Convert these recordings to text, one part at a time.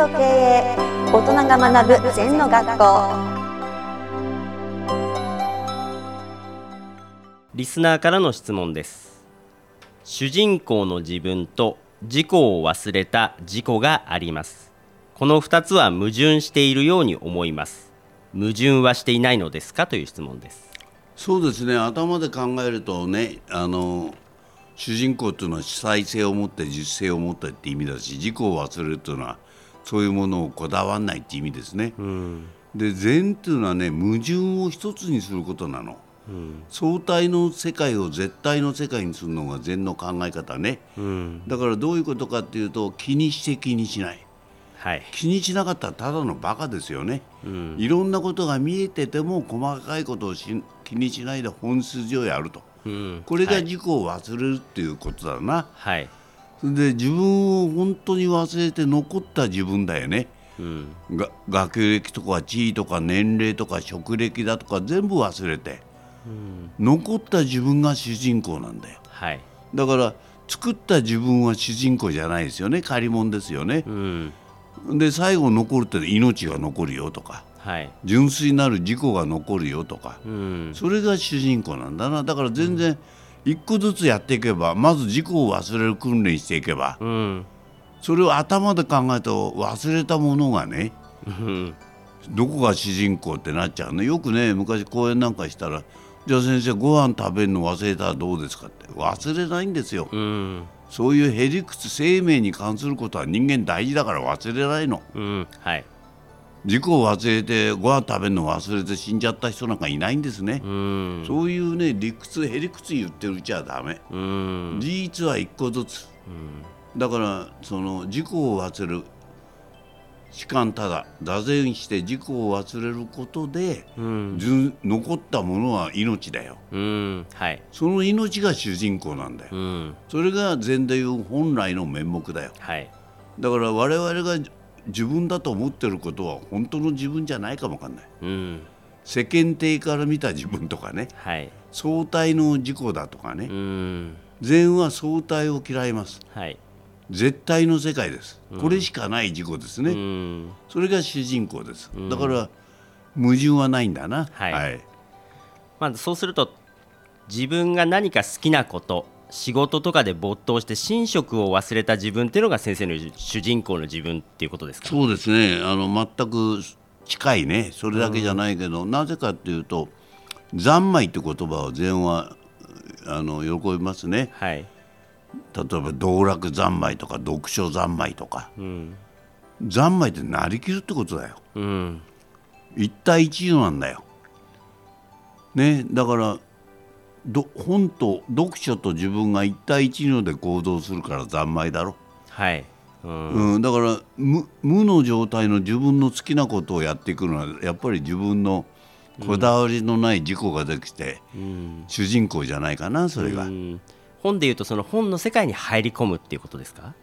と経営大人が学ぶ禅の学校。リスナーからの質問です。主人公の自分と自己を忘れた自己があります。この2つは矛盾しているように思います。矛盾はしていないのですか？という質問です。そうですね。頭で考えるとねあの主人公というのは主体性を持って実性を持ってって意味だし自己を忘れるというのはそういうものをこだわらないって意味ですね。うん、で禅っていうのはね矛盾を一つにすることなの。うん、相対の世界を絶対の世界にするのが禅の考え方ね、うん、だからどういうことかっていうと気にして気にしない、はい、気にしなかったらただのバカですよね、うん、いろんなことが見えてても細かいことを気にしないで本筋をやると、うん、これが自己を忘れるっていうことだな、はい、で自分を本当に忘れて残った自分だよね、うん、が学歴とか地位とか年齢とか職歴だとか全部忘れて、うん、残った自分が主人公なんだよ、はい、だから作った自分は主人公じゃないですよね。借り物ですよね、うん。で最後残るって命が残るよとか、はい、純粋なる事故が残るよとか、うん、それが主人公なんだな。だから全然一個ずつやっていけばまず事故を忘れる訓練していけば、うん、それを頭で考えると忘れたものがね、うん、どこが主人公ってなっちゃうの？よくね昔講演なんかしたら「じゃあ先生ご飯食べるの忘れたらどうですか?」って。忘れないんですよ。うん。そういうへりくつ生命に関することは人間大事だから忘れないの、うん、はい事故を忘れてご飯食べるの忘れて死んじゃった人なんかいないんですね、うん、そういうね理屈へりくつ言ってるうちはダメ、うん、事実は一個ずつ、うん、だからその事故を忘れる士官ただ座禅して事故を忘れることで、うん、残ったものは命だよ、うん。はい、その命が主人公なんだよ、うん、それが禅でいう本来の面目だよ、はい、だから我々が自分だと思ってることは本当の自分じゃないかもわかんない、うん、世間体から見た自分とかね、はい、相対の事故だとかね、うん、禅は相対を嫌います、はい。絶対の世界です、これしかない事故ですね、うん、それが主人公です、だから矛盾はないんだな、はい、はい、まずそうすると自分が何か好きなこと仕事とかで没頭して寝食を忘れた自分っていうのが先生の主人公の自分っていうことですか？そうですね。あの全く近いね。それだけじゃないけど、うん、なぜかっていうと三昧って言葉を禅はあの喜びますね。はい。例えば道楽三昧とか読書三昧とか、うん、三昧ってなりきるってことだよ、うん、一対一のなんだよ。ね。だからど本と読書と自分が一対一ので行動するから三昧だろ。はい、うん、うん、だから無無の状態の自分の好きなことをやっていくのはやっぱり自分のこだわりのない事故ができて、うん、主人公じゃないかなそれが。うん。本でいうとその本の世界に入り込むっていうことですか？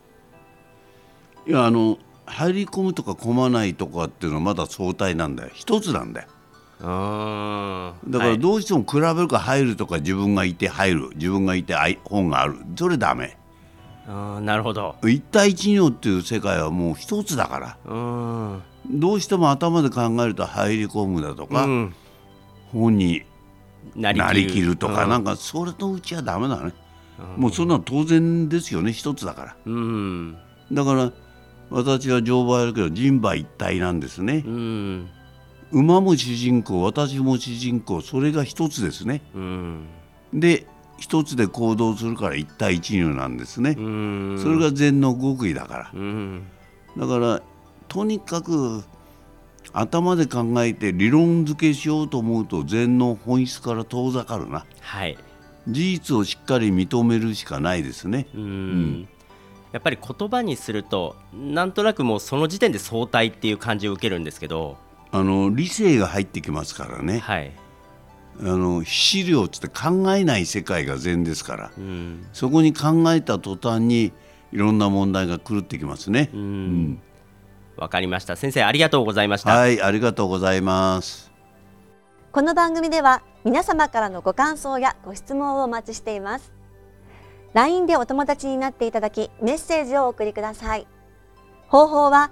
いやあの入り込むとか込まないとかっていうのはまだ相対なんだよ。一つなんだよ。あだからどうしても比べるか入るとか自分がいて入る。自分がいて本がある。それダメ。あなるほど。一対一行っていう世界はもう一つだから。どうしても頭で考えると入り込むだとか、うん、本になりきる。とか、うん、なんかそれとうちはダメだね。もうそんなの当然ですよね。一つだから、うん、だから私は乗馬やるけど人馬一体なんですね、うん、馬も主人公私も主人公それが一つですね、うん、で一つで行動するから一対一入なんですね、それが禅の極意だから、だからとにかく頭で考えて理論付けしようと思うと禅の本質から遠ざかるな。はい。事実をしっかり認めるしかないですね。うん、やっぱり言葉にするとなんとなくもうその時点で相対っていう感じを受けるんですけどあの理性が入ってきますからね、はい、あの資料っつって考えない世界が禅ですから、うん、そこに考えた途端にいろんな問題が狂ってきますね。うん、うん。わかりました。先生ありがとうございました。はいありがとうございます。この番組では皆様からのご感想やご質問をお待ちしています。LINE でお友達になっていただきメッセージをお送りください。方法は